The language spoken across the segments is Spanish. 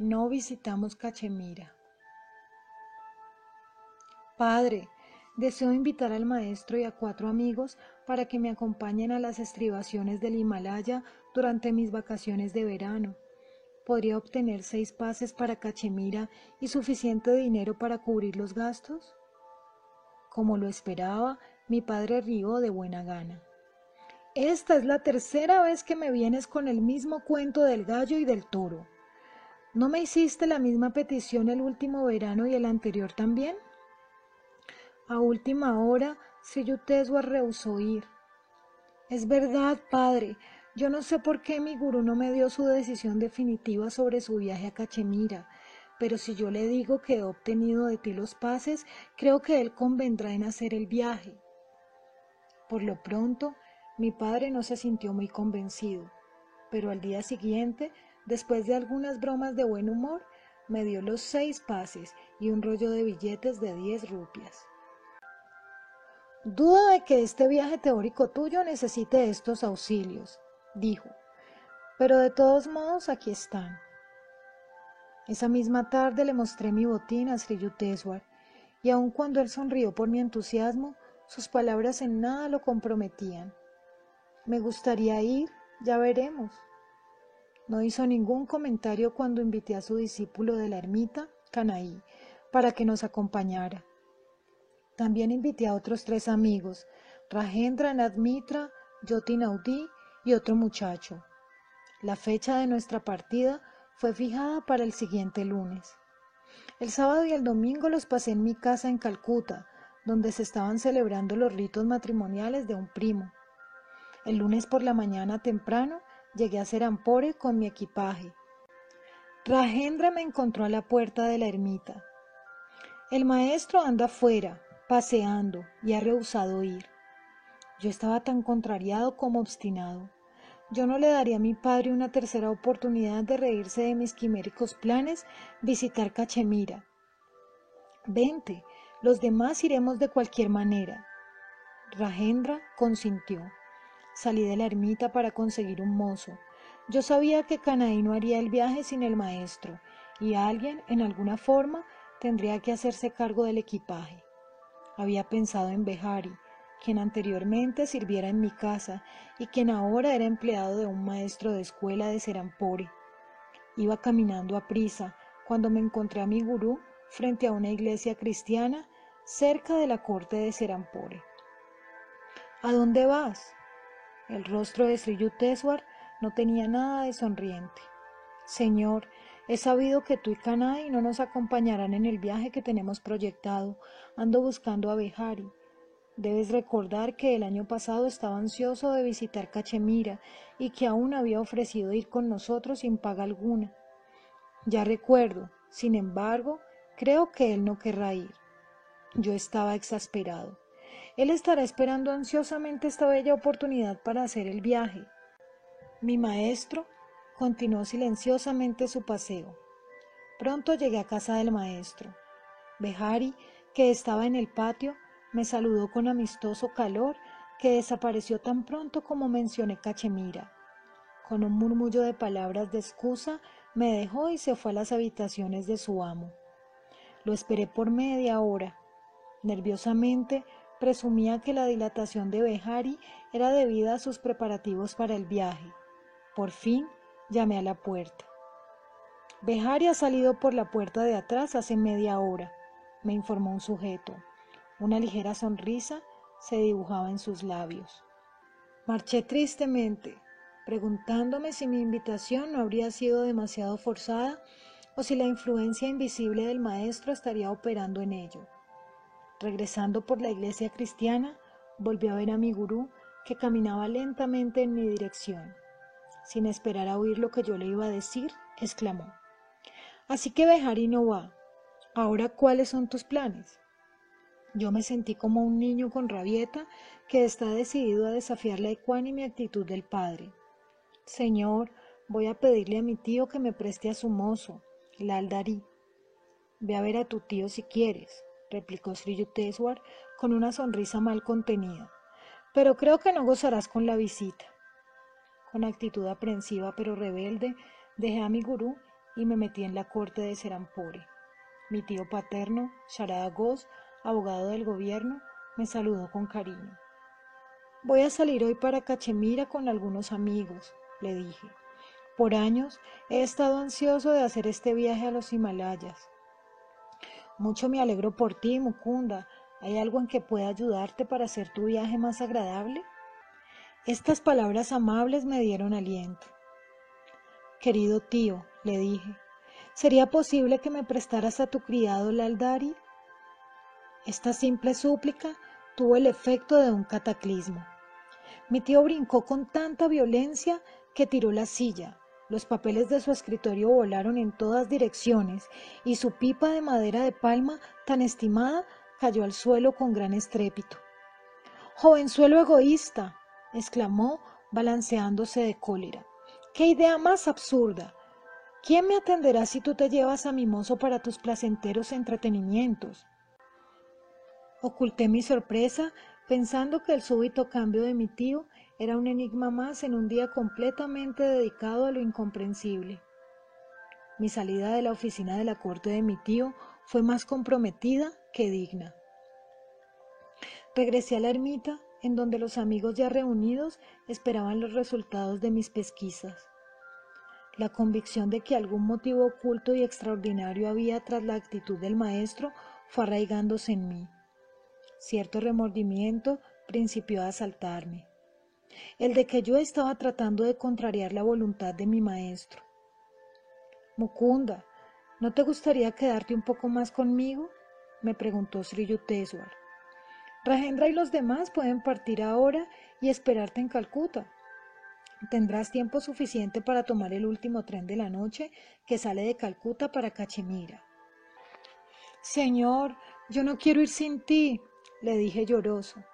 No visitamos Cachemira. Padre, deseo invitar al maestro y a cuatro amigos para que me acompañen a las estribaciones del Himalaya durante mis vacaciones de verano. ¿Podría obtener seis pases para Cachemira y suficiente dinero para cubrir los gastos? Como lo esperaba, mi padre rió de buena gana. Esta es la tercera vez que me vienes con el mismo cuento del gallo y del toro. ¿No me hiciste la misma petición el último verano y el anterior también? A última hora, Seyuteswa rehusó ir. Es verdad, padre. Yo no sé por qué mi gurú no me dio su decisión definitiva sobre su viaje a Cachemira, pero si yo le digo que he obtenido de ti los pases, creo que él convendrá en hacer el viaje. Por lo pronto, mi padre no se sintió muy convencido, pero al día siguiente Después de algunas bromas de buen humor, me dio los seis pases y un rollo de billetes de diez rupias. Dudo de que este viaje teórico tuyo necesite estos auxilios, dijo, pero de todos modos aquí están. Esa misma tarde le mostré mi botín a Sri Yukteswar, y aun cuando él sonrió por mi entusiasmo, sus palabras en nada lo comprometían. Me gustaría ir, ya veremos. No hizo ningún comentario cuando invité a su discípulo de la ermita, Canaí, para que nos acompañara. También invité a otros tres amigos, Rajendra Nadmitra, Yoti Naudí y otro muchacho. La fecha de nuestra partida fue fijada para el siguiente lunes. El sábado y el domingo los pasé en mi casa en Calcuta, donde se estaban celebrando los ritos matrimoniales de un primo. El lunes por la mañana temprano Llegué a Serampore con mi equipaje. Rajendra me encontró a la puerta de la ermita. El maestro anda afuera, paseando, y ha rehusado ir. Yo estaba tan contrariado como obstinado. Yo no le daría a mi padre una tercera oportunidad de reírse de mis quiméricos planes, visitar Cachemira. Vente, los demás iremos de cualquier manera. Rajendra consintió. Salí de la ermita para conseguir un mozo. Yo sabía que Canaí no haría el viaje sin el maestro, y alguien, en alguna forma, tendría que hacerse cargo del equipaje. Había pensado en Behari, quien anteriormente sirviera en mi casa y quien ahora era empleado de un maestro de escuela de Serampore. Iba caminando a prisa cuando me encontré a mi gurú frente a una iglesia cristiana cerca de la corte de Serampore. ¿A dónde vas? El rostro de Sri no tenía nada de sonriente. Señor, he sabido que tú y Kanai no nos acompañarán en el viaje que tenemos proyectado. Ando buscando a Behari. Debes recordar que el año pasado estaba ansioso de visitar Cachemira y que aún había ofrecido ir con nosotros sin paga alguna. Ya recuerdo, sin embargo, creo que él no querrá ir. Yo estaba exasperado. Él estará esperando ansiosamente esta bella oportunidad para hacer el viaje. Mi maestro continuó silenciosamente su paseo. Pronto llegué a casa del maestro. Behari, que estaba en el patio, me saludó con amistoso calor que desapareció tan pronto como mencioné Cachemira. Con un murmullo de palabras de excusa, me dejó y se fue a las habitaciones de su amo. Lo esperé por media hora. Nerviosamente presumía que la dilatación de Behari era debida a sus preparativos para el viaje. Por fin llamé a la puerta. Behari ha salido por la puerta de atrás hace media hora, me informó un sujeto. Una ligera sonrisa se dibujaba en sus labios. Marché tristemente, preguntándome si mi invitación no habría sido demasiado forzada o si la influencia invisible del maestro estaría operando en ello. Regresando por la iglesia cristiana, volví a ver a mi gurú que caminaba lentamente en mi dirección. Sin esperar a oír lo que yo le iba a decir, exclamó. Así que Behari no va. Ahora, ¿cuáles son tus planes? Yo me sentí como un niño con rabieta que está decidido a desafiar la ecuánime actitud del padre. Señor, voy a pedirle a mi tío que me preste a su mozo, el aldarí. Ve a ver a tu tío si quieres replicó Sri Yukteswar con una sonrisa mal contenida. Pero creo que no gozarás con la visita. Con actitud aprensiva pero rebelde, dejé a mi gurú y me metí en la corte de Serampore. Mi tío paterno, Sharada Ghosh, abogado del gobierno, me saludó con cariño. Voy a salir hoy para Cachemira con algunos amigos, le dije. Por años he estado ansioso de hacer este viaje a los Himalayas. Mucho me alegro por ti, Mukunda. ¿Hay algo en que pueda ayudarte para hacer tu viaje más agradable? Estas palabras amables me dieron aliento. Querido tío, le dije, ¿sería posible que me prestaras a tu criado Laldari? Esta simple súplica tuvo el efecto de un cataclismo. Mi tío brincó con tanta violencia que tiró la silla, los papeles de su escritorio volaron en todas direcciones y su pipa de madera de palma, tan estimada, cayó al suelo con gran estrépito. Jovenzuelo egoísta, exclamó, balanceándose de cólera. ¡Qué idea más absurda! ¿Quién me atenderá si tú te llevas a mi mozo para tus placenteros entretenimientos? Oculté mi sorpresa pensando que el súbito cambio de mi tío era un enigma más en un día completamente dedicado a lo incomprensible. Mi salida de la oficina de la corte de mi tío fue más comprometida que digna. Regresé a la ermita, en donde los amigos ya reunidos esperaban los resultados de mis pesquisas. La convicción de que algún motivo oculto y extraordinario había tras la actitud del maestro fue arraigándose en mí. Cierto remordimiento principió a asaltarme el de que yo estaba tratando de contrariar la voluntad de mi maestro. Mukunda, ¿no te gustaría quedarte un poco más conmigo? me preguntó Sri Yukteswar. Rajendra y los demás pueden partir ahora y esperarte en Calcuta. Tendrás tiempo suficiente para tomar el último tren de la noche que sale de Calcuta para Cachemira. Señor, yo no quiero ir sin ti, le dije lloroso.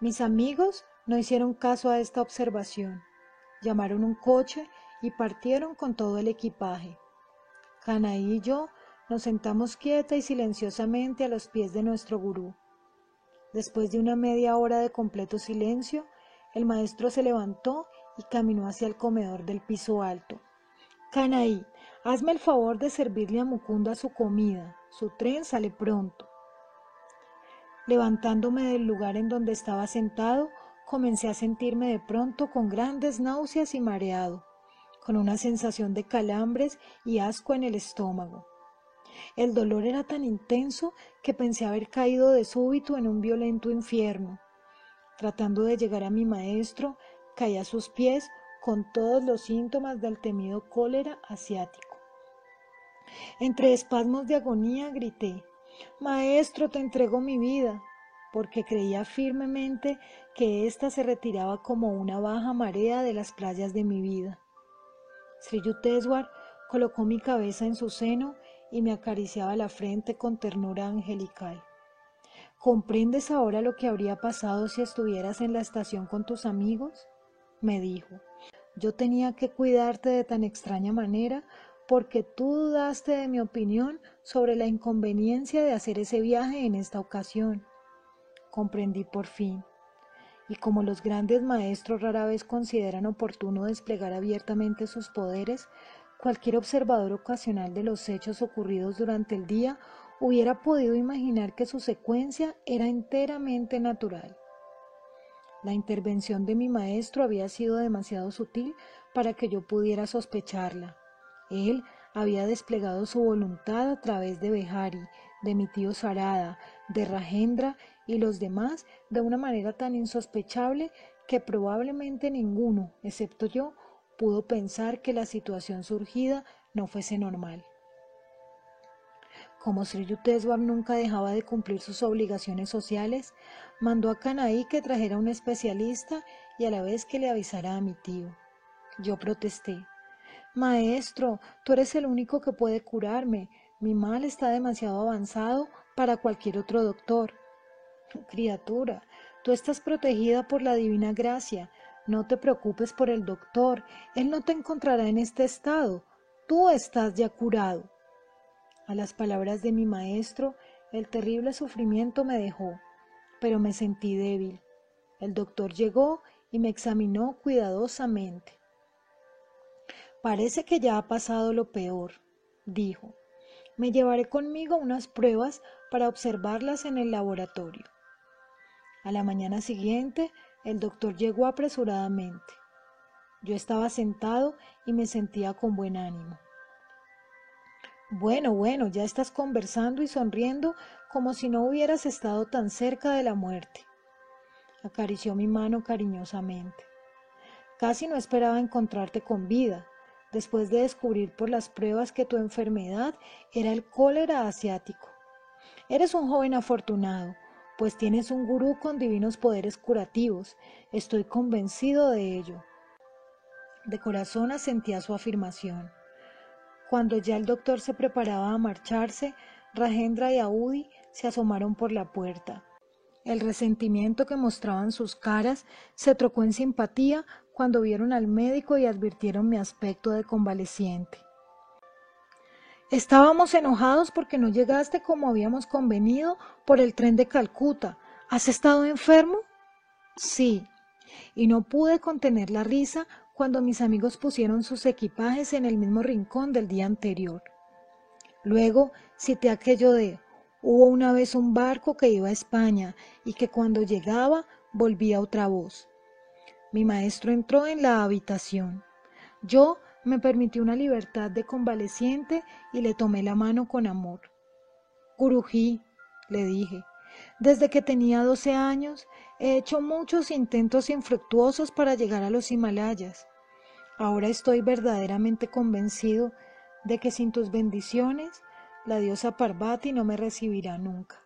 Mis amigos no hicieron caso a esta observación. Llamaron un coche y partieron con todo el equipaje. Canaí y yo nos sentamos quieta y silenciosamente a los pies de nuestro gurú. Después de una media hora de completo silencio, el maestro se levantó y caminó hacia el comedor del piso alto. Canaí, hazme el favor de servirle a Mukunda su comida. Su tren sale pronto. Levantándome del lugar en donde estaba sentado, comencé a sentirme de pronto con grandes náuseas y mareado, con una sensación de calambres y asco en el estómago. El dolor era tan intenso que pensé haber caído de súbito en un violento infierno. Tratando de llegar a mi maestro, caí a sus pies con todos los síntomas del temido cólera asiático. Entre espasmos de agonía grité, Maestro, te entrego mi vida porque creía firmemente que ésta se retiraba como una baja marea de las playas de mi vida. Sri Yukteswar colocó mi cabeza en su seno y me acariciaba la frente con ternura angelical. ¿Comprendes ahora lo que habría pasado si estuvieras en la estación con tus amigos? me dijo. Yo tenía que cuidarte de tan extraña manera porque tú dudaste de mi opinión sobre la inconveniencia de hacer ese viaje en esta ocasión comprendí por fin. Y como los grandes maestros rara vez consideran oportuno desplegar abiertamente sus poderes, cualquier observador ocasional de los hechos ocurridos durante el día hubiera podido imaginar que su secuencia era enteramente natural. La intervención de mi maestro había sido demasiado sutil para que yo pudiera sospecharla. Él había desplegado su voluntad a través de Behari, de mi tío Sarada, de Rajendra y los demás de una manera tan insospechable que probablemente ninguno, excepto yo, pudo pensar que la situación surgida no fuese normal. Como Sri Yukteswar nunca dejaba de cumplir sus obligaciones sociales, mandó a Canaí que trajera un especialista y a la vez que le avisara a mi tío. Yo protesté. Maestro, tú eres el único que puede curarme. Mi mal está demasiado avanzado para cualquier otro doctor. Criatura, tú estás protegida por la divina gracia. No te preocupes por el doctor. Él no te encontrará en este estado. Tú estás ya curado. A las palabras de mi maestro, el terrible sufrimiento me dejó, pero me sentí débil. El doctor llegó y me examinó cuidadosamente. Parece que ya ha pasado lo peor, dijo. Me llevaré conmigo unas pruebas para observarlas en el laboratorio. A la mañana siguiente, el doctor llegó apresuradamente. Yo estaba sentado y me sentía con buen ánimo. Bueno, bueno, ya estás conversando y sonriendo como si no hubieras estado tan cerca de la muerte. Acarició mi mano cariñosamente. Casi no esperaba encontrarte con vida, después de descubrir por las pruebas que tu enfermedad era el cólera asiático. Eres un joven afortunado, pues tienes un gurú con divinos poderes curativos. Estoy convencido de ello. De corazón asentía su afirmación. Cuando ya el doctor se preparaba a marcharse, Rajendra y Audi se asomaron por la puerta. El resentimiento que mostraban sus caras se trocó en simpatía cuando vieron al médico y advirtieron mi aspecto de convaleciente. Estábamos enojados porque no llegaste como habíamos convenido por el tren de Calcuta. ¿Has estado enfermo? Sí. Y no pude contener la risa cuando mis amigos pusieron sus equipajes en el mismo rincón del día anterior. Luego cité aquello de hubo una vez un barco que iba a España y que cuando llegaba volvía otra voz. Mi maestro entró en la habitación. Yo me permití una libertad de convaleciente y le tomé la mano con amor. Gurují, le dije, desde que tenía doce años he hecho muchos intentos infructuosos para llegar a los Himalayas. Ahora estoy verdaderamente convencido de que sin tus bendiciones la diosa Parvati no me recibirá nunca.